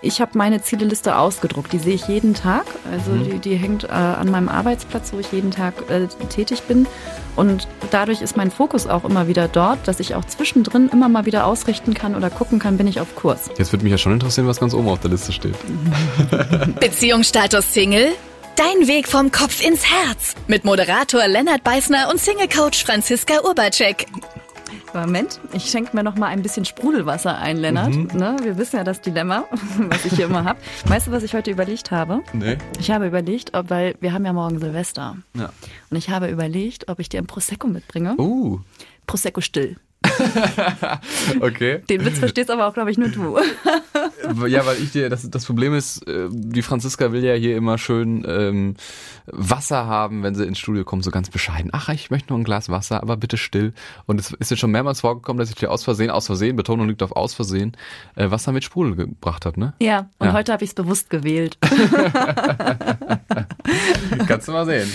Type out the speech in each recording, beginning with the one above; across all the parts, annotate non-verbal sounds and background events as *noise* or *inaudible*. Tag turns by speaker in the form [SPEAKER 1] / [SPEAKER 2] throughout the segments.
[SPEAKER 1] Ich habe meine Zieleliste ausgedruckt. Die sehe ich jeden Tag. Also
[SPEAKER 2] Mhm.
[SPEAKER 1] die, die hängt äh, an meinem Arbeitsplatz, wo ich jeden Tag äh, tätig bin. Und dadurch ist mein Fokus auch immer wieder dort, dass ich auch zwischendrin immer mal wieder ausrichten kann oder gucken kann, bin ich auf Kurs.
[SPEAKER 2] Jetzt würde mich ja schon interessieren, was ganz oben auf der Liste steht. *laughs*
[SPEAKER 3] Beziehungsstatus Single? Dein Weg vom Kopf ins Herz. Mit Moderator Lennart Beißner und Single-Coach Franziska Urbacek.
[SPEAKER 1] Moment, ich schenke mir noch mal ein bisschen Sprudelwasser ein, Lennart. Ne? Wir wissen ja das Dilemma, *laughs* was ich hier immer habe. Weißt du, was ich heute überlegt habe?
[SPEAKER 2] Nee.
[SPEAKER 1] Ich habe überlegt, ob, weil wir haben ja morgen Silvester.
[SPEAKER 2] Ja.
[SPEAKER 1] Und ich habe überlegt, ob ich dir ein Prosecco mitbringe.
[SPEAKER 2] Uh,
[SPEAKER 1] Prosecco still. *laughs*
[SPEAKER 2] okay.
[SPEAKER 1] Den Witz verstehst aber auch, glaube ich, nur du.
[SPEAKER 2] Ja, weil ich dir, das, das Problem ist, äh, die Franziska will ja hier immer schön ähm, Wasser haben, wenn sie ins Studio kommt, so ganz bescheiden. Ach, ich möchte nur ein Glas Wasser, aber bitte still. Und es ist jetzt schon mehrmals vorgekommen, dass ich dir aus Versehen, aus Versehen, Betonung liegt auf aus Versehen, äh, Wasser mit Sprudel gebracht habe, ne?
[SPEAKER 1] Ja, und
[SPEAKER 2] Ja.
[SPEAKER 1] heute habe ich es bewusst gewählt. *laughs*
[SPEAKER 2] Kannst du mal sehen.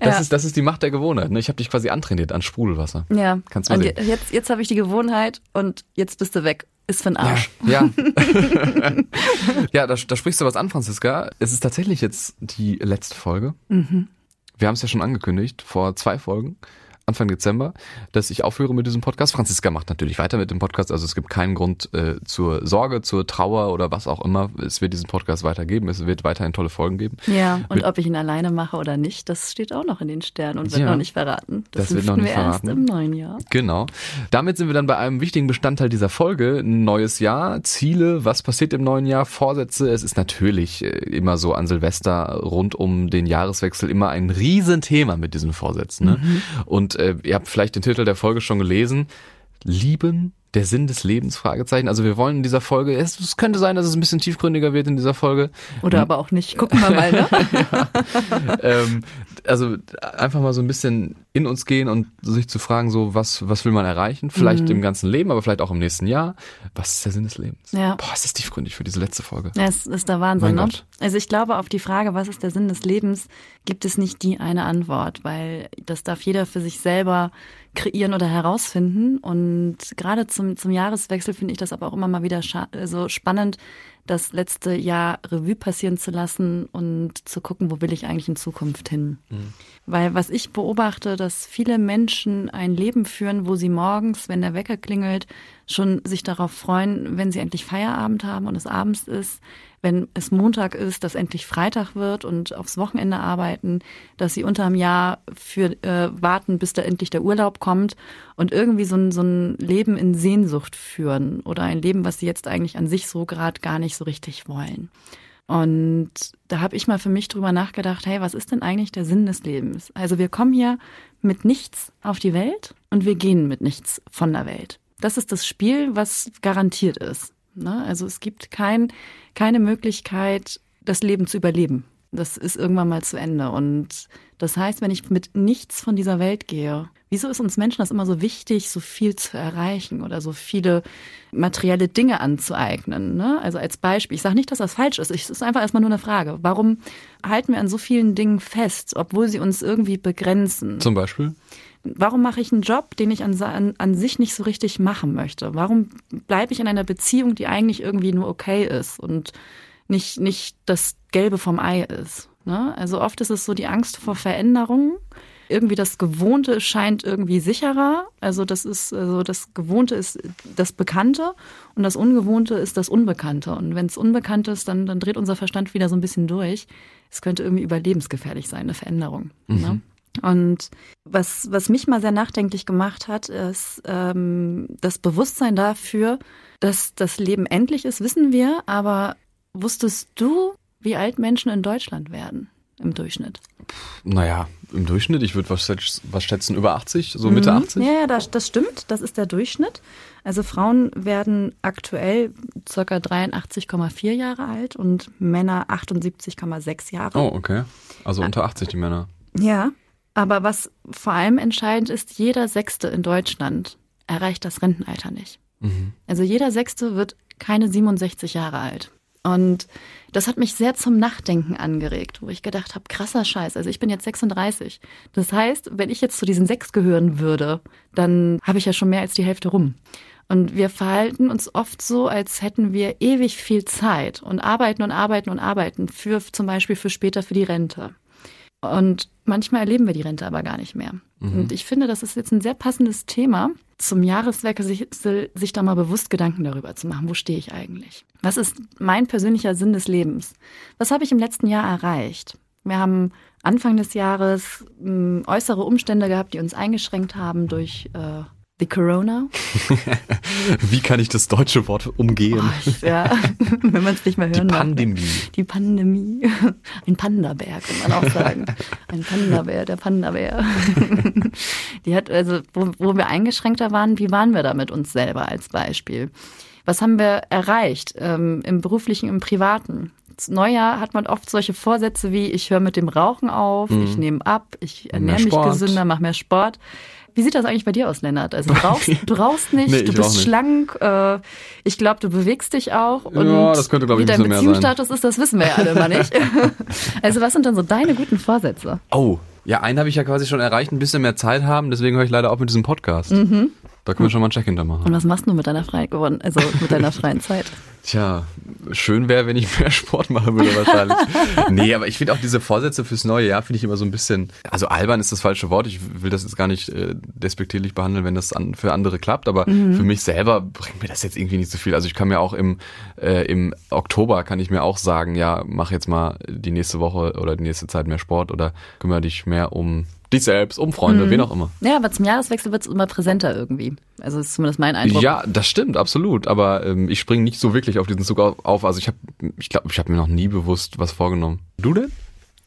[SPEAKER 2] Das,
[SPEAKER 1] Ja.
[SPEAKER 2] ist, das ist die Macht der Gewohnheit. Ne? Ich habe dich quasi antrainiert an Sprudelwasser.
[SPEAKER 1] Ja,
[SPEAKER 2] Kannst du sehen.
[SPEAKER 1] je- jetzt, jetzt habe ich die Gewohnheit und jetzt bist du weg. Ist für den Arsch.
[SPEAKER 2] Ja. *laughs* *laughs* ja, da, da sprichst du was an, Franziska. Es ist tatsächlich jetzt die letzte Folge. Wir haben es ja schon angekündigt, vor zwei Folgen, Anfang Dezember, dass ich aufhöre mit diesem Podcast. Franziska macht natürlich weiter mit dem Podcast, also es gibt keinen Grund äh, zur Sorge, zur Trauer oder was auch immer. Es wird diesen Podcast weitergeben, es wird weiterhin tolle Folgen geben.
[SPEAKER 1] Ja, und
[SPEAKER 2] Mit-
[SPEAKER 1] ob ich ihn alleine mache oder nicht, das steht auch noch in den Sternen und wird
[SPEAKER 2] Ja.
[SPEAKER 1] noch nicht verraten. Das,
[SPEAKER 2] Das wird noch nicht
[SPEAKER 1] wir erst
[SPEAKER 2] verraten.
[SPEAKER 1] im neuen Jahr.
[SPEAKER 2] Genau. Damit sind wir dann bei einem wichtigen Bestandteil dieser Folge. Neues Jahr, Ziele, was passiert im neuen Jahr, Vorsätze. Es ist natürlich äh, immer so an Silvester rund um den Jahreswechsel immer ein Riesenthema mit diesen Vorsätzen. Ne? Und äh, ihr habt vielleicht den Titel der Folge schon gelesen. Lieben, der Sinn des Lebens, Fragezeichen. Also wir wollen in dieser Folge, es, es könnte sein, dass es ein bisschen tiefgründiger wird in dieser Folge.
[SPEAKER 1] Oder aber auch nicht. Gucken wir mal, ne? *laughs*
[SPEAKER 2] ähm, also einfach mal so ein bisschen in uns gehen und sich zu fragen, so was, was will man erreichen? Vielleicht
[SPEAKER 1] Mhm.
[SPEAKER 2] im ganzen Leben, aber vielleicht auch im nächsten Jahr. Was ist der Sinn des Lebens?
[SPEAKER 1] Ja.
[SPEAKER 2] Boah, ist das tiefgründig für diese letzte Folge.
[SPEAKER 1] Ja, Es ist der Wahnsinn, ne? Also ich glaube, auf die Frage, was ist der Sinn des Lebens, gibt es nicht die eine Antwort, weil das darf jeder für sich selber kreieren oder herausfinden. Und gerade zum, zum Jahreswechsel finde ich das aber auch immer mal wieder scha- so spannend, das letzte Jahr Revue passieren zu lassen und zu gucken, wo will ich eigentlich in Zukunft hin. Weil was ich beobachte, dass viele Menschen ein Leben führen, wo sie morgens, wenn der Wecker klingelt, schon sich darauf freuen, wenn sie endlich Feierabend haben und es abends ist, wenn es Montag ist, dass endlich Freitag wird und aufs Wochenende arbeiten, dass sie unterm Jahr für äh, warten, bis da endlich der Urlaub kommt und irgendwie so ein, so ein Leben in Sehnsucht führen oder ein Leben, was sie jetzt eigentlich an sich so gerade gar nicht so richtig wollen. Und da habe ich mal für mich drüber nachgedacht, hey, was ist denn eigentlich der Sinn des Lebens? Also wir kommen hier mit nichts auf die Welt und wir gehen mit nichts von der Welt. Das ist das Spiel, was garantiert ist. Ne? Also es gibt kein, keine Möglichkeit, das Leben zu überleben. Das ist irgendwann mal zu Ende. Und das heißt, wenn ich mit nichts von dieser Welt gehe, wieso ist uns Menschen das immer so wichtig, so viel zu erreichen oder so viele materielle Dinge anzueignen? Ne? Also als Beispiel, ich sage nicht, dass das falsch ist. Es ist einfach erstmal nur eine Frage. Warum halten wir an so vielen Dingen fest, obwohl sie uns irgendwie begrenzen?
[SPEAKER 2] Zum Beispiel?
[SPEAKER 1] Warum mache ich einen Job, den ich an, an, an sich nicht so richtig machen möchte? Warum bleibe ich in einer Beziehung, die eigentlich irgendwie nur okay ist und nicht, nicht das Gelbe vom Ei ist? Ne? Also oft ist es so die Angst vor Veränderungen. Irgendwie das Gewohnte scheint irgendwie sicherer. Also das ist, also das Gewohnte ist das Bekannte und das Ungewohnte ist das Unbekannte. Und wenn es unbekannt ist, dann, dann dreht unser Verstand wieder so ein bisschen durch. Es könnte irgendwie überlebensgefährlich sein, eine Veränderung. Ne? Und was, was mich mal sehr nachdenklich gemacht hat, ist ähm, das Bewusstsein dafür, dass das Leben endlich ist, wissen wir, aber wusstest du, wie alt Menschen in Deutschland werden im Durchschnitt?
[SPEAKER 2] Naja, im Durchschnitt, ich würde was, was schätzen, über 80, so Mitte 80.
[SPEAKER 1] Mhm. Ja, ja, das, das stimmt. Das ist der Durchschnitt. Also Frauen werden aktuell circa 83,4 Jahre alt und Männer 78,6 Jahre.
[SPEAKER 2] Oh, okay. Also unter 80 die Männer.
[SPEAKER 1] Ja, aber was vor allem entscheidend ist, jeder Sechste in Deutschland erreicht das Rentenalter nicht. Also jeder Sechste wird keine 67 Jahre alt. Und das hat mich sehr zum Nachdenken angeregt, wo ich gedacht habe, krasser Scheiß. Also ich bin jetzt 36. Das heißt, wenn ich jetzt zu diesen sechs gehören würde, dann habe ich ja schon mehr als die Hälfte rum. Und wir verhalten uns oft so, als hätten wir ewig viel Zeit und arbeiten und arbeiten und arbeiten für zum Beispiel für später für die Rente. Und manchmal erleben wir die Rente aber gar nicht mehr. Mhm. Und ich finde, das ist jetzt ein sehr passendes Thema zum Jahreswechsel, sich, da mal bewusst Gedanken darüber zu machen. Wo stehe ich eigentlich? Was ist mein persönlicher Sinn des Lebens? Was habe ich im letzten Jahr erreicht? Wir haben Anfang des Jahres äh, äußere Umstände gehabt, die uns eingeschränkt haben durch äh, The Corona. *laughs*
[SPEAKER 2] Wie kann ich das deutsche Wort umgehen?
[SPEAKER 1] Oh, ja, *laughs* wenn man es nicht mehr hören
[SPEAKER 2] Die Pandemie.
[SPEAKER 1] Mag. Die Pandemie. Ein Panda-Bär, kann man auch sagen. Ein Panda-Bär, der Panda-Bär. *laughs* Die hat, also, wo, wo wir eingeschränkter waren, wie waren wir da mit uns selber als Beispiel? Was haben wir erreicht ähm, im beruflichen, im privaten? Neujahr hat man oft solche Vorsätze wie, ich höre mit dem Rauchen auf, mhm. ich nehme ab, ich ernähre mich gesünder, mache mehr Sport. Wie sieht das eigentlich bei dir aus, Lennart? Also du *laughs* rauchst, du rauchst nicht, nee, du bist nicht. schlank, äh, ich glaube, du bewegst dich auch. Und
[SPEAKER 2] ja, das könnte, glaube
[SPEAKER 1] ich,
[SPEAKER 2] Wie dein
[SPEAKER 1] Beziehungsstatus ist, das wissen wir ja alle immer nicht. *laughs* also was sind dann so deine guten Vorsätze?
[SPEAKER 2] Oh, ja, einen habe ich ja quasi schon erreicht, ein bisschen mehr Zeit haben, deswegen höre ich leider auch mit diesem Podcast. Mhm. Da können wir schon mal ein Check hintermachen.
[SPEAKER 1] Und was machst du mit deiner freien, also mit deiner freien Zeit? *laughs*
[SPEAKER 2] Tja, schön wäre, wenn ich mehr Sport machen würde wahrscheinlich. *laughs* nee, aber ich finde auch diese Vorsätze fürs neue Jahr finde ich immer so ein bisschen, also albern ist das falsche Wort. Ich will das jetzt gar nicht äh, despektierlich behandeln, wenn das an, für andere klappt, aber mhm. für mich selber bringt mir das jetzt irgendwie nicht so viel. Also ich kann mir auch im, äh, im Oktober kann ich mir auch sagen, ja, mach jetzt mal die nächste Woche oder die nächste Zeit mehr Sport oder kümmere dich mehr um dich selbst, um Freunde, mhm. wen auch immer.
[SPEAKER 1] Ja, aber zum Jahreswechsel wird es immer präsenter irgendwie. Also ist zumindest mein Eindruck.
[SPEAKER 2] Ja, das stimmt, absolut. Aber ähm, ich springe nicht so wirklich auf diesen Zug auf. Also ich habe, ich glaube, ich habe mir noch nie bewusst was vorgenommen. Du denn?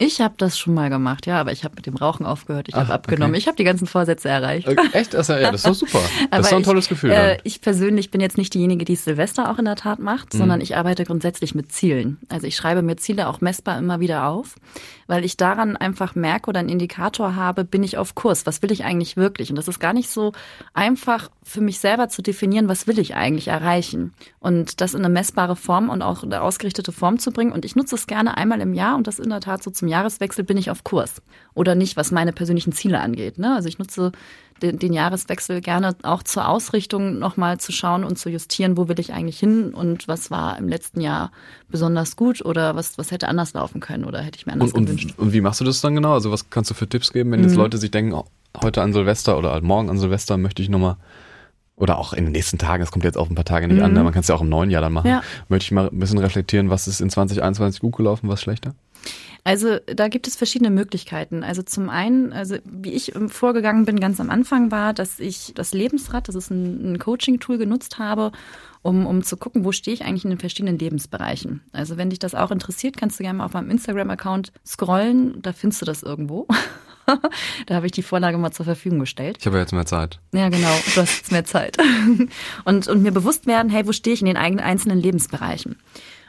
[SPEAKER 1] Ich habe das schon mal gemacht, ja, aber ich habe mit dem Rauchen aufgehört, ich habe abgenommen, okay. ich habe die ganzen Vorsätze erreicht.
[SPEAKER 2] Okay, echt? Das, ja, das ist doch super. *laughs* Das ist doch ein tolles
[SPEAKER 1] ich,
[SPEAKER 2] Gefühl.
[SPEAKER 1] Äh, ich persönlich bin jetzt nicht diejenige, die es Silvester auch in der Tat macht, mhm. sondern ich arbeite grundsätzlich mit Zielen. Also ich schreibe mir Ziele auch messbar immer wieder auf, weil ich daran einfach merke oder einen Indikator habe, bin ich auf Kurs, was will ich eigentlich wirklich? Und das ist gar nicht so einfach für mich selber zu definieren, was will ich eigentlich erreichen? Und das in eine messbare Form und auch eine ausgerichtete Form zu bringen. Und ich nutze es gerne einmal im Jahr und das in der Tat so zum Jahreswechsel bin ich auf Kurs. Oder nicht, was meine persönlichen Ziele angeht. Ne? Also ich nutze den, den Jahreswechsel gerne auch zur Ausrichtung nochmal zu schauen und zu justieren, wo will ich eigentlich hin und was war im letzten Jahr besonders gut oder was, was hätte anders laufen können oder hätte ich mir anders
[SPEAKER 2] und,
[SPEAKER 1] gewünscht.
[SPEAKER 2] Und, und wie machst du das dann genau? Also was kannst du für Tipps geben, wenn mhm. jetzt Leute sich denken, oh, heute an Silvester oder morgen an Silvester möchte ich nochmal oder auch in den nächsten Tagen, es kommt jetzt auf ein paar Tage nicht mhm. an, ne? man kann es ja auch im neuen Jahr dann machen, ja. möchte ich mal ein bisschen reflektieren, was ist in 2021 gut gelaufen, was schlechter?
[SPEAKER 1] Also da gibt es verschiedene Möglichkeiten. Also zum einen, also wie ich vorgegangen bin ganz am Anfang war, dass ich das Lebensrad, das ist ein, ein Coaching-Tool genutzt habe, um, um zu gucken, wo stehe ich eigentlich in den verschiedenen Lebensbereichen. Also wenn dich das auch interessiert, kannst du gerne mal auf meinem Instagram-Account scrollen, da findest du das irgendwo. *laughs* da habe ich die Vorlage mal zur Verfügung gestellt.
[SPEAKER 2] Ich habe jetzt mehr Zeit.
[SPEAKER 1] Ja, genau. Du hast jetzt mehr Zeit. *laughs* und, und mir bewusst werden, hey, wo stehe ich in den eigenen einzelnen Lebensbereichen?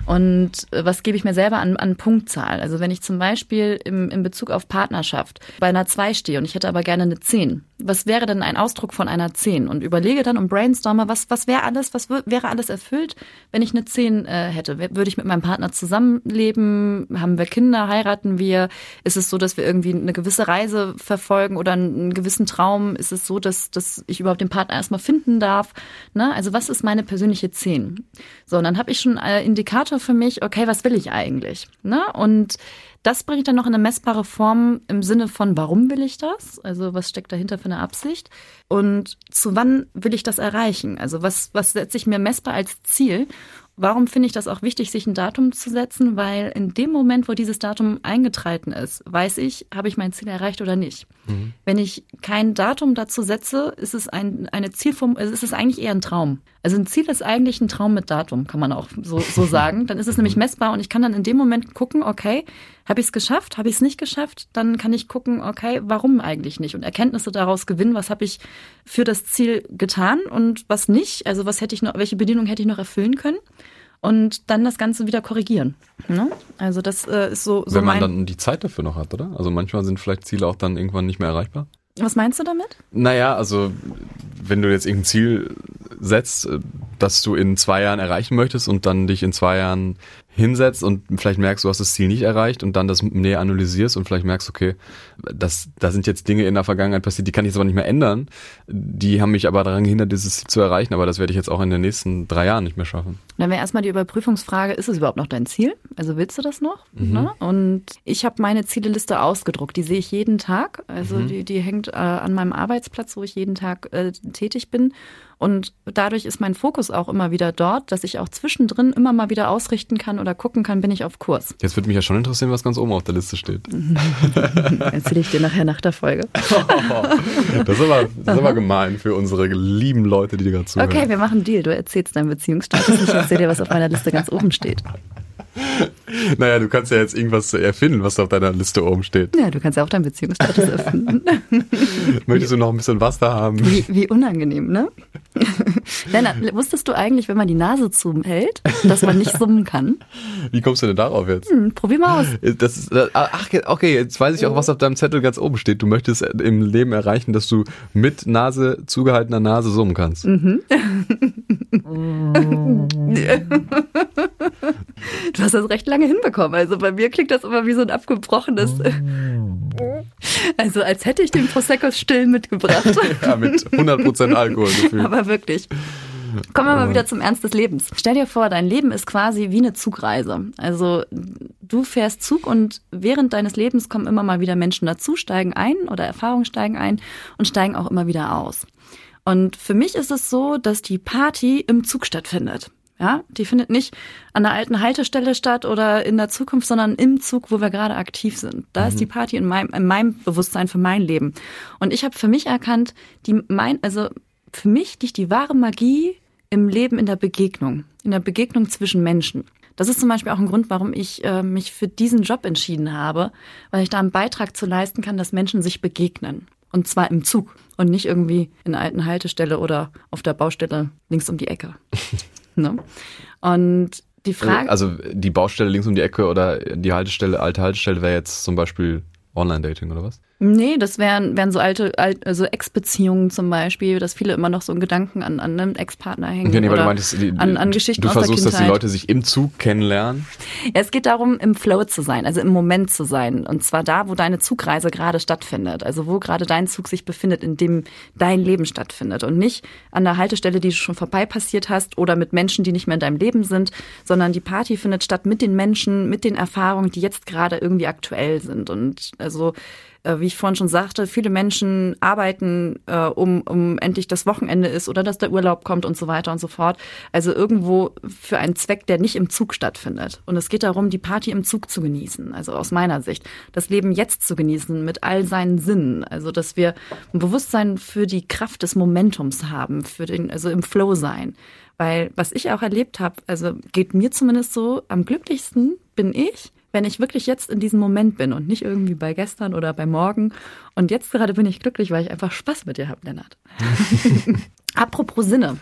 [SPEAKER 1] Und äh, was gebe ich mir selber an, an Punktzahl? Also wenn ich zum Beispiel im, in Bezug auf Partnerschaft bei einer 2 stehe und ich hätte aber gerne eine 10, was wäre denn ein Ausdruck von einer 10? Und überlege dann und brainstorme, was, was wäre alles, was wäre alles erfüllt, wenn ich eine 10 äh, hätte? Würde ich mit meinem Partner zusammenleben? Haben wir Kinder? Heiraten wir? Ist es so, dass wir irgendwie eine gewisse Reise verfolgen oder einen gewissen Traum? Ist es so, dass, dass ich überhaupt den Partner erstmal finden darf? Ne? Also was ist meine persönliche 10? So, und dann habe ich schon äh, Indikator Indikator für mich, okay, was will ich eigentlich? Ne? Und das bringe ich dann noch in eine messbare Form im Sinne von, warum will ich das? Also was steckt dahinter für eine Absicht? Und zu wann will ich das erreichen? Also was, was setze ich mir messbar als Ziel? Warum finde ich das auch wichtig, sich ein Datum zu setzen? Weil in dem Moment, wo dieses Datum eingetreten ist, weiß ich, habe ich mein Ziel erreicht oder nicht. Mhm. Wenn ich kein Datum dazu setze, ist es ein, eine Zielform, ist es eigentlich eher ein Traum. Also ein Ziel ist eigentlich ein Traum mit Datum, kann man auch so, so *laughs* sagen. Dann ist es nämlich messbar und ich kann dann in dem Moment gucken, okay, habe ich es geschafft, habe ich es nicht geschafft? Dann kann ich gucken, okay, warum eigentlich nicht? Und Erkenntnisse daraus gewinnen, was habe ich für das Ziel getan und was nicht? Also was hätte ich noch, welche Bedienung hätte ich noch erfüllen können? und dann das Ganze wieder korrigieren. Ne? Also das äh, ist so, so
[SPEAKER 2] Wenn man dann die Zeit dafür noch hat, oder? Also manchmal sind vielleicht Ziele auch dann irgendwann nicht mehr erreichbar.
[SPEAKER 1] Was meinst du damit?
[SPEAKER 2] Naja, also wenn du jetzt irgendein Ziel setzt, äh, das du in zwei Jahren erreichen möchtest und dann dich in zwei Jahren hinsetzt und vielleicht merkst, du hast das Ziel nicht erreicht und dann das näher analysierst und vielleicht merkst, okay, das, da sind jetzt Dinge in der Vergangenheit passiert, die kann ich jetzt aber nicht mehr ändern. Die haben mich aber daran gehindert, dieses Ziel zu erreichen, aber das werde ich jetzt auch in den nächsten drei Jahren nicht mehr schaffen.
[SPEAKER 1] Dann wäre erstmal die Überprüfungsfrage, ist es überhaupt noch dein Ziel? Also willst du das noch? Mhm. Ne? Und ich habe meine Zieleliste ausgedruckt, die sehe ich jeden Tag. Also mhm. die, die hängt äh, an meinem Arbeitsplatz, wo ich jeden Tag äh, tätig bin. Und dadurch ist mein Fokus auch immer wieder dort, dass ich auch zwischendrin immer mal wieder ausrichten kann oder gucken kann, bin ich auf Kurs.
[SPEAKER 2] Jetzt würde mich ja schon interessieren, was ganz oben auf der Liste steht. *laughs*
[SPEAKER 1] Erzähle ich dir nachher nach der Folge. *laughs*
[SPEAKER 2] das ist aber, das ist aber gemein für unsere lieben Leute, die dir gerade zuhören.
[SPEAKER 1] Okay, wir machen einen Deal. Du erzählst deinen Beziehungsstatus. Ich erzähle dir, was auf meiner Liste ganz oben steht. *laughs*
[SPEAKER 2] Naja, du kannst ja jetzt irgendwas erfinden, was auf deiner Liste oben steht.
[SPEAKER 1] Ja, du kannst ja auch deinen Beziehungsstatus erfinden.
[SPEAKER 2] Möchtest du noch ein bisschen Wasser haben?
[SPEAKER 1] Wie, wie unangenehm, ne? *laughs* Lennart, wusstest du eigentlich, wenn man die Nase zuhält, dass man nicht summen kann? *laughs*
[SPEAKER 2] Wie kommst du denn darauf jetzt?
[SPEAKER 1] Hm, probier mal aus.
[SPEAKER 2] Das ist, ach, okay, jetzt weiß ich auch, was auf deinem Zettel ganz oben steht. Du möchtest im Leben erreichen, dass du mit Nase, zugehaltener Nase summen kannst. Mhm. *laughs*
[SPEAKER 1] du hast das recht lange hinbekommen. Also bei mir klingt das immer wie so ein abgebrochenes. *laughs* Also als hätte ich den Prosecco still mitgebracht. *laughs*
[SPEAKER 2] ja, mit 100% Alkohol gefühlt.
[SPEAKER 1] Aber wirklich. Kommen wir mal wieder zum Ernst des Lebens. Stell dir vor, dein Leben ist quasi wie eine Zugreise. Also du fährst Zug und während deines Lebens kommen immer mal wieder Menschen dazu, steigen ein oder Erfahrungen steigen ein und steigen auch immer wieder aus. Und für mich ist es so, dass die Party im Zug stattfindet. Ja, die findet nicht an der alten Haltestelle statt oder in der Zukunft, sondern im Zug, wo wir gerade aktiv sind. Da mhm. ist die Party in meinem, in meinem Bewusstsein für mein Leben. Und ich habe für mich erkannt, die mein, also für mich liegt die wahre Magie im Leben in der Begegnung, in der Begegnung zwischen Menschen. Das ist zum Beispiel auch ein Grund, warum ich äh, mich für diesen Job entschieden habe, weil ich da einen Beitrag zu leisten kann, dass Menschen sich begegnen. Und zwar im Zug und nicht irgendwie in einer alten Haltestelle oder auf der Baustelle links um die Ecke. *laughs* ne? Und die Frage.
[SPEAKER 2] Also die Baustelle links um die Ecke oder die Haltestelle, alte Haltestelle wäre jetzt zum Beispiel Online-Dating oder was?
[SPEAKER 1] Nee, das wären, wären so alte, alte also Ex-Beziehungen zum Beispiel, dass viele immer noch so einen Gedanken an, an einem Ex-Partner hängen. Okay, nee, oder meintest, die, an, an Geschichten
[SPEAKER 2] Du versuchst,
[SPEAKER 1] dass
[SPEAKER 2] die Leute sich im Zug kennenlernen?
[SPEAKER 1] Ja, es geht darum, im Flow zu sein, also im Moment zu sein. Und zwar da, wo deine Zugreise gerade stattfindet. Also wo gerade dein Zug sich befindet, in dem dein Leben stattfindet. Und nicht an der Haltestelle, die du schon vorbei passiert hast oder mit Menschen, die nicht mehr in deinem Leben sind, sondern die Party findet statt mit den Menschen, mit den Erfahrungen, die jetzt gerade irgendwie aktuell sind. Und also äh, wie ich vorhin schon sagte, viele Menschen arbeiten, äh, um, um endlich das Wochenende ist oder dass der Urlaub kommt und so weiter und so fort. Also irgendwo für einen Zweck, der nicht im Zug stattfindet. Und es geht darum, die Party im Zug zu genießen. Also aus meiner Sicht. Das Leben jetzt zu genießen mit all seinen Sinnen. Also dass wir ein Bewusstsein für die Kraft des Momentums haben, für den, also im Flow sein. Weil was ich auch erlebt habe, also geht mir zumindest so, am glücklichsten bin ich, wenn ich wirklich jetzt in diesem Moment bin und nicht irgendwie bei gestern oder bei morgen. Und jetzt gerade bin ich glücklich, weil ich einfach Spaß mit dir habe, Lennart. *laughs* Apropos Sinne.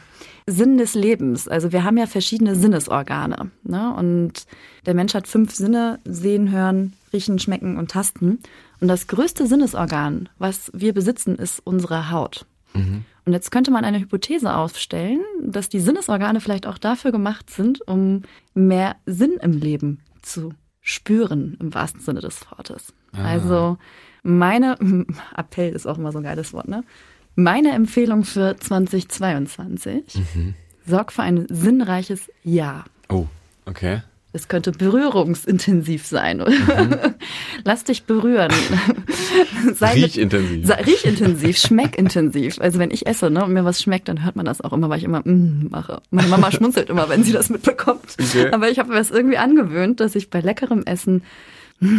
[SPEAKER 1] Sinn des Lebens. Also wir haben ja verschiedene Sinnesorgane. Ne? Und der Mensch hat fünf Sinne, sehen, hören, riechen, schmecken und tasten. Und das größte Sinnesorgan, was wir besitzen, ist unsere Haut. Mhm. Und jetzt könnte man eine Hypothese aufstellen, dass die Sinnesorgane vielleicht auch dafür gemacht sind, um mehr Sinn im Leben zu spüren, im wahrsten Sinne des Wortes. Ah. Also meine, *laughs* Appell ist auch immer so ein geiles Wort, ne? Meine Empfehlung für 2022, mhm. sorg für ein sinnreiches Ja.
[SPEAKER 2] Oh, okay.
[SPEAKER 1] Es könnte berührungsintensiv sein. Mhm. *laughs* Lass dich berühren. *laughs* *laughs*
[SPEAKER 2] riechintensiv.
[SPEAKER 1] Mit, riechintensiv, schmeckintensiv. Also wenn ich esse ne, und mir was schmeckt, dann hört man das auch immer, weil ich immer mm, mache. Meine Mama schmunzelt immer, wenn sie das mitbekommt. Okay. Aber ich habe mir das irgendwie angewöhnt, dass ich bei leckerem Essen, mm,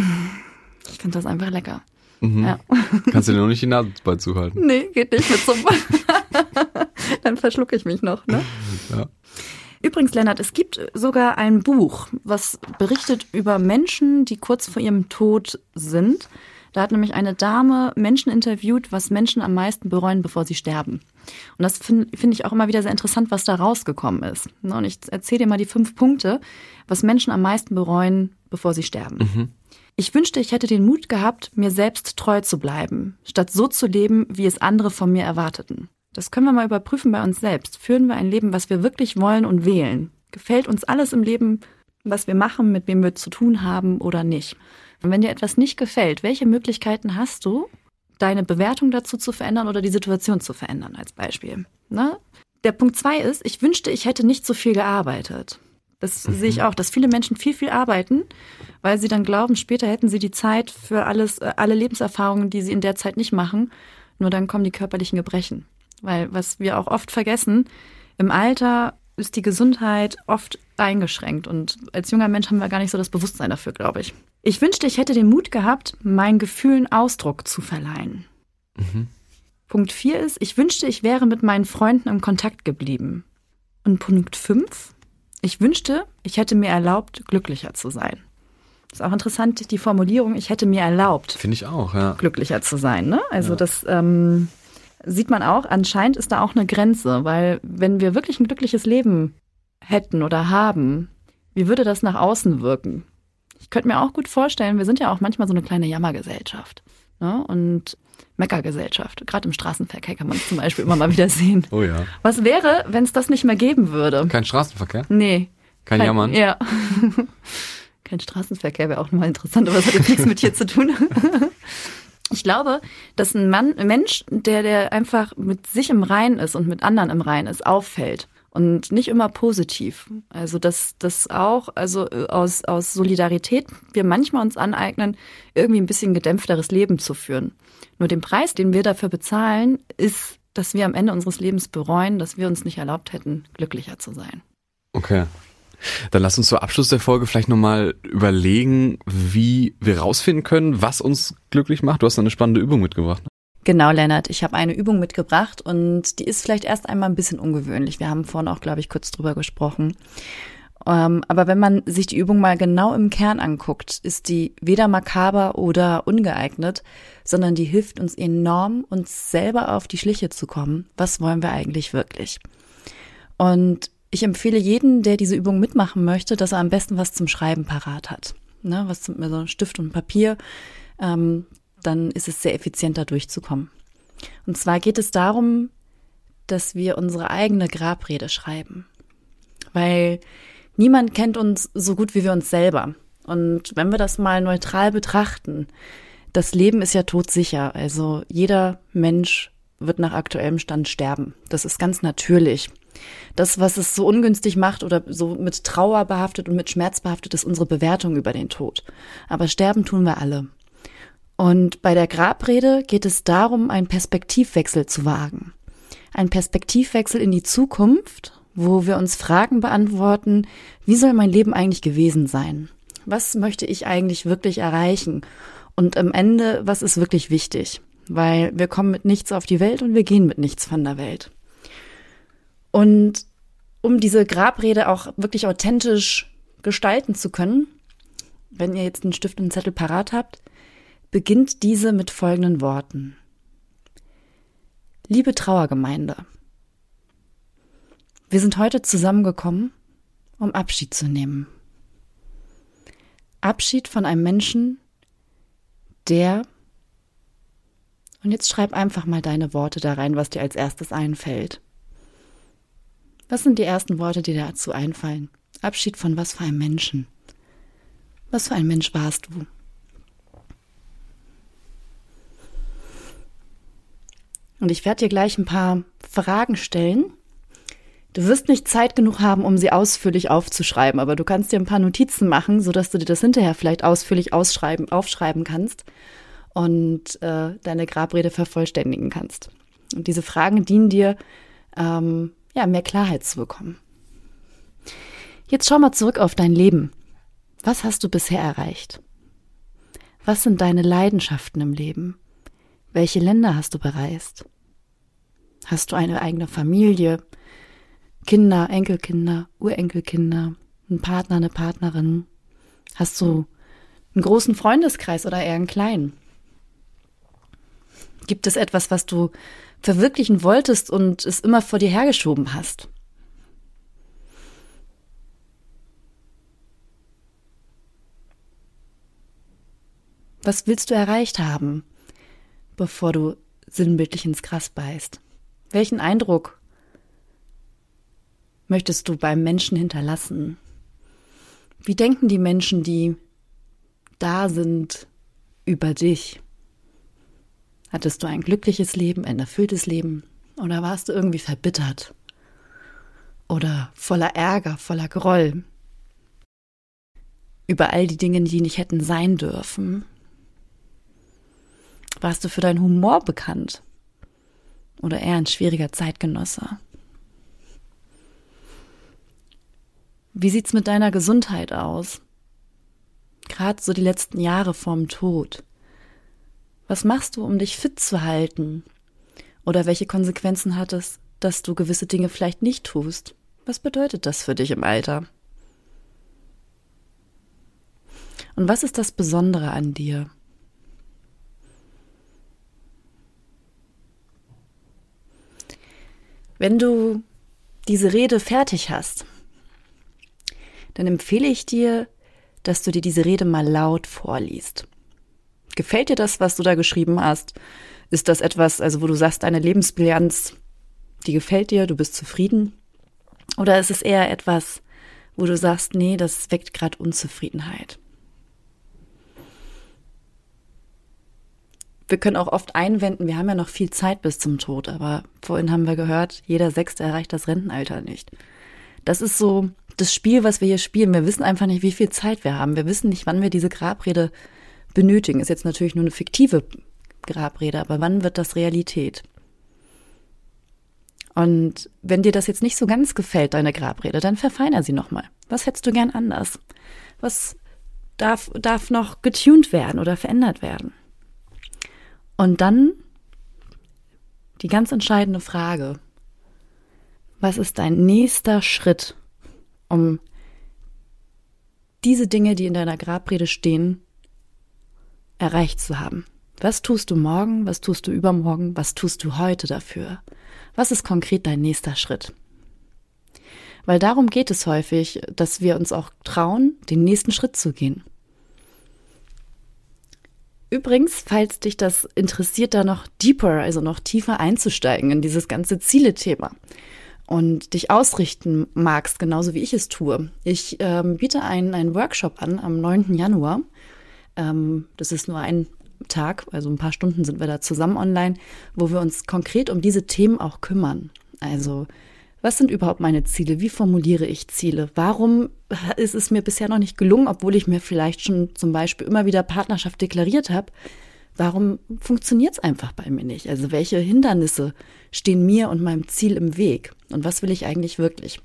[SPEAKER 1] ich finde das einfach lecker.
[SPEAKER 2] Mhm. Ja. *laughs* Kannst du dir nur nicht die Nase bei zuhalten?
[SPEAKER 1] Nee, geht nicht mit so. *laughs* dann verschlucke ich mich noch. Ne? Ja. Übrigens, Lennart, es gibt sogar ein Buch, was berichtet über Menschen, die kurz vor ihrem Tod sind. Da hat nämlich eine Dame Menschen interviewt, was Menschen am meisten bereuen, bevor sie sterben. Und das finde find ich auch immer wieder sehr interessant, was da rausgekommen ist. Und ich erzähle dir mal die fünf Punkte, was Menschen am meisten bereuen, bevor sie sterben. Mhm. Ich wünschte, ich hätte den Mut gehabt, mir selbst treu zu bleiben, statt so zu leben, wie es andere von mir erwarteten. Das können wir mal überprüfen bei uns selbst. Führen wir ein Leben, was wir wirklich wollen und wählen? Gefällt uns alles im Leben was wir machen, mit wem wir zu tun haben oder nicht. Wenn dir etwas nicht gefällt, welche Möglichkeiten hast du, deine Bewertung dazu zu verändern oder die Situation zu verändern, als Beispiel? Ne? Der Punkt zwei ist, ich wünschte, ich hätte nicht so viel gearbeitet. Das mhm. sehe ich auch, dass viele Menschen viel, viel arbeiten, weil sie dann glauben, später hätten sie die Zeit für alles, äh, alle Lebenserfahrungen, die sie in der Zeit nicht machen. Nur dann kommen die körperlichen Gebrechen. Weil was wir auch oft vergessen, im Alter ist die Gesundheit oft eingeschränkt. Und als junger Mensch haben wir gar nicht so das Bewusstsein dafür, glaube ich. Ich wünschte, ich hätte den Mut gehabt, meinen Gefühlen Ausdruck zu verleihen. Mhm. Punkt 4 ist, ich wünschte, ich wäre mit meinen Freunden im Kontakt geblieben. Und Punkt 5, ich wünschte, ich hätte mir erlaubt, glücklicher zu sein. Ist auch interessant, die Formulierung, ich hätte mir erlaubt.
[SPEAKER 2] Finde ich auch, ja.
[SPEAKER 1] Glücklicher zu sein, ne? Also ja. das ähm, sieht man auch, anscheinend ist da auch eine Grenze, weil wenn wir wirklich ein glückliches Leben hätten oder haben, wie würde das nach außen wirken? Ich könnte mir auch gut vorstellen, wir sind ja auch manchmal so eine kleine Jammergesellschaft. Ne? Und Meckergesellschaft. Gerade im Straßenverkehr kann man es zum Beispiel immer mal wieder sehen.
[SPEAKER 2] Oh ja.
[SPEAKER 1] Was wäre, wenn es das nicht mehr geben würde?
[SPEAKER 2] Kein Straßenverkehr?
[SPEAKER 1] Nee.
[SPEAKER 2] Kein, kein Jammern?
[SPEAKER 1] Ja. *laughs* kein Straßenverkehr wäre auch nochmal interessant, aber das hat jetzt nichts mit hier zu tun. *laughs* Ich glaube, dass ein Mann, ein Mensch, der, der einfach mit sich im Rein ist und mit anderen im Rein ist, auffällt und nicht immer positiv. Also dass das auch, also aus, aus Solidarität wir manchmal uns aneignen, irgendwie ein bisschen gedämpfteres Leben zu führen. Nur den Preis, den wir dafür bezahlen, ist, dass wir am Ende unseres Lebens bereuen, dass wir uns nicht erlaubt hätten, glücklicher zu sein.
[SPEAKER 2] Okay. Dann lass uns zum Abschluss der Folge vielleicht nochmal überlegen, wie wir rausfinden können, was uns glücklich macht. Du hast eine spannende Übung mitgebracht.
[SPEAKER 1] Genau, Lennart. Ich habe eine Übung mitgebracht und die ist vielleicht erst einmal ein bisschen ungewöhnlich. Wir haben vorhin auch, glaube ich, kurz drüber gesprochen. Ähm, aber wenn man sich die Übung mal genau im Kern anguckt, ist die weder makaber oder ungeeignet, sondern die hilft uns enorm, uns selber auf die Schliche zu kommen. Was wollen wir eigentlich wirklich? Und ich empfehle jeden, der diese Übung mitmachen möchte, dass er am besten was zum Schreiben parat hat. Ne, was zum, also Stift und Papier. Ähm, dann ist es sehr effizient, da durchzukommen. Und zwar geht es darum, dass wir unsere eigene Grabrede schreiben. Weil niemand kennt uns so gut wie wir uns selber. Und wenn wir das mal neutral betrachten, das Leben ist ja todsicher. Also jeder Mensch wird nach aktuellem Stand sterben. Das ist ganz natürlich. Das, was es so ungünstig macht oder so mit Trauer behaftet und mit Schmerz behaftet, ist unsere Bewertung über den Tod. Aber sterben tun wir alle. Und bei der Grabrede geht es darum, einen Perspektivwechsel zu wagen. Ein Perspektivwechsel in die Zukunft, wo wir uns Fragen beantworten, wie soll mein Leben eigentlich gewesen sein? Was möchte ich eigentlich wirklich erreichen? Und am Ende, was ist wirklich wichtig? Weil wir kommen mit nichts auf die Welt und wir gehen mit nichts von der Welt. Und um diese Grabrede auch wirklich authentisch gestalten zu können, wenn ihr jetzt einen Stift und einen Zettel parat habt, beginnt diese mit folgenden Worten. Liebe Trauergemeinde, wir sind heute zusammengekommen, um Abschied zu nehmen. Abschied von einem Menschen, der und jetzt schreib einfach mal deine Worte da rein, was dir als erstes einfällt. Was sind die ersten Worte, die dir dazu einfallen? Abschied von was für einem Menschen? Was für ein Mensch warst du? Und ich werde dir gleich ein paar Fragen stellen. Du wirst nicht Zeit genug haben, um sie ausführlich aufzuschreiben, aber du kannst dir ein paar Notizen machen, sodass du dir das hinterher vielleicht ausführlich ausschreiben, aufschreiben kannst und äh, deine Grabrede vervollständigen kannst. Und diese Fragen dienen dir, ähm, ja, mehr Klarheit zu bekommen. Jetzt schau mal zurück auf dein Leben. Was hast du bisher erreicht? Was sind deine Leidenschaften im Leben? Welche Länder hast du bereist? Hast du eine eigene Familie? Kinder, Enkelkinder, Urenkelkinder, einen Partner, eine Partnerin? Hast du einen großen Freundeskreis oder eher einen kleinen? Gibt es etwas, was du verwirklichen wolltest und es immer vor dir hergeschoben hast. Was willst du erreicht haben, bevor du sinnbildlich ins Gras beißt? Welchen Eindruck möchtest du beim Menschen hinterlassen? Wie denken die Menschen, die da sind, über dich? Hattest du ein glückliches Leben, ein erfülltes Leben? Oder warst du irgendwie verbittert? Oder voller Ärger, voller Groll? Über all die Dinge, die nicht hätten sein dürfen? Warst du für deinen Humor bekannt? Oder eher ein schwieriger Zeitgenosse? Wie sieht's mit deiner Gesundheit aus? Gerade so die letzten Jahre vorm Tod. Was machst du, um dich fit zu halten? Oder welche Konsequenzen hat es, dass du gewisse Dinge vielleicht nicht tust? Was bedeutet das für dich im Alter? Und was ist das Besondere an dir? Wenn du diese Rede fertig hast, dann empfehle ich dir, dass du dir diese Rede mal laut vorliest. Gefällt dir das, was du da geschrieben hast? Ist das etwas, also wo du sagst, deine Lebensbilanz, die gefällt dir, du bist zufrieden? Oder ist es eher etwas, wo du sagst, nee, das weckt gerade Unzufriedenheit? Wir können auch oft einwenden, wir haben ja noch viel Zeit bis zum Tod, aber vorhin haben wir gehört, jeder Sechste erreicht das Rentenalter nicht. Das ist so das Spiel, was wir hier spielen. Wir wissen einfach nicht, wie viel Zeit wir haben. Wir wissen nicht, wann wir diese Grabrede benötigen. Ist jetzt natürlich nur eine fiktive Grabrede, aber wann wird das Realität? Und wenn dir das jetzt nicht so ganz gefällt, deine Grabrede, dann verfeiner sie nochmal. Was hättest du gern anders? Was darf, darf noch getuned werden oder verändert werden? Und dann die ganz entscheidende Frage. Was ist dein nächster Schritt, um diese Dinge, die in deiner Grabrede stehen, erreicht zu haben? Was tust du morgen? Was tust du übermorgen? Was tust du heute dafür? Was ist konkret dein nächster Schritt? Weil darum geht es häufig, dass wir uns auch trauen, den nächsten Schritt zu gehen. Übrigens, falls dich das interessiert, da noch deeper, also noch tiefer einzusteigen in dieses ganze Ziele-Thema, und dich ausrichten magst, genauso wie ich es tue. Ich ähm, biete einen, einen Workshop an am 9. Januar. Ähm, das ist nur ein Tag, also ein paar Stunden sind wir da zusammen online, wo wir uns konkret um diese Themen auch kümmern. Also was sind überhaupt meine Ziele? Wie formuliere ich Ziele? Warum ist es mir bisher noch nicht gelungen, obwohl ich mir vielleicht schon zum Beispiel immer wieder Partnerschaft deklariert habe? Warum funktioniert es einfach bei mir nicht? Also welche Hindernisse stehen mir und meinem Ziel im Weg? Und was will ich eigentlich wirklich?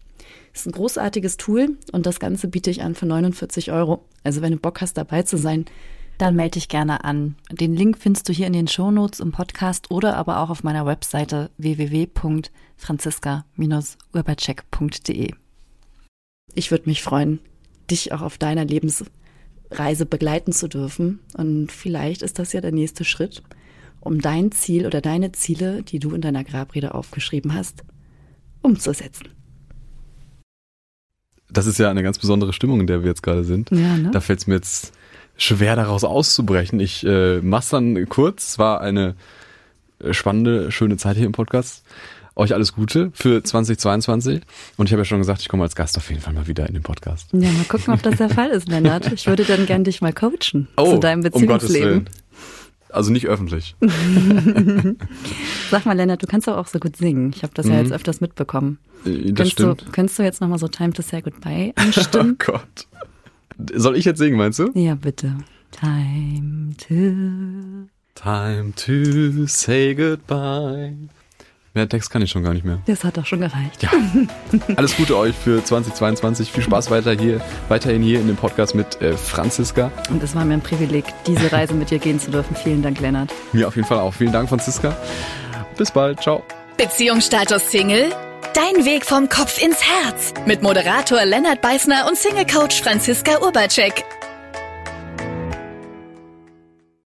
[SPEAKER 1] Ist ein großartiges Tool und das Ganze biete ich an für 49 Euro. Also wenn du Bock hast, dabei zu sein, dann melde dich gerne an. Den Link findest du hier in den Shownotes im Podcast oder aber auch auf meiner Webseite www.franziska-urbacek.de. Ich würde mich freuen, dich auch auf deiner Lebens Reise begleiten zu dürfen. Und vielleicht ist das ja der nächste Schritt, um dein Ziel oder deine Ziele, die du in deiner Grabrede aufgeschrieben hast, umzusetzen.
[SPEAKER 2] Das ist ja eine ganz besondere Stimmung, in der wir jetzt gerade sind. Ja, ne? Da fällt es mir jetzt schwer, daraus auszubrechen. Ich äh, mach's dann kurz. Es war eine äh, spannende, schöne Zeit hier im Podcast. Euch alles Gute für 2022. Und ich habe ja schon gesagt, ich komme als Gast auf jeden Fall mal wieder in den Podcast.
[SPEAKER 1] Ja, mal gucken, ob das der Fall ist, Lennart. Ich würde dann gern dich mal coachen oh, zu deinem Beziehungsleben. Um
[SPEAKER 2] also nicht öffentlich. *laughs*
[SPEAKER 1] Sag mal, Lennart, du kannst doch auch so gut singen. Ich habe das mhm. ja jetzt öfters mitbekommen.
[SPEAKER 2] Äh, das stimmt.
[SPEAKER 1] Du, könntest du jetzt nochmal so Time to Say Goodbye anstimmen? *laughs*
[SPEAKER 2] oh Gott. Soll ich jetzt singen, meinst du?
[SPEAKER 1] Ja, bitte. Time to...
[SPEAKER 2] Time to say goodbye. Mehr Text kann ich schon gar nicht mehr.
[SPEAKER 1] Das hat doch schon gereicht.
[SPEAKER 2] Ja. *laughs* Alles Gute euch für 2022. Viel Spaß weiter hier, weiterhin hier in dem Podcast mit äh, Franziska.
[SPEAKER 1] Und es war mir ein Privileg, diese Reise mit dir gehen zu dürfen. Vielen Dank, Lennart.
[SPEAKER 2] Mir auf jeden Fall auch. Vielen Dank, Franziska. Bis bald. Ciao.
[SPEAKER 3] Beziehungsstatus Single? Dein Weg vom Kopf ins Herz. Mit Moderator Lennart Beißner und Single-Coach Franziska Urbacek.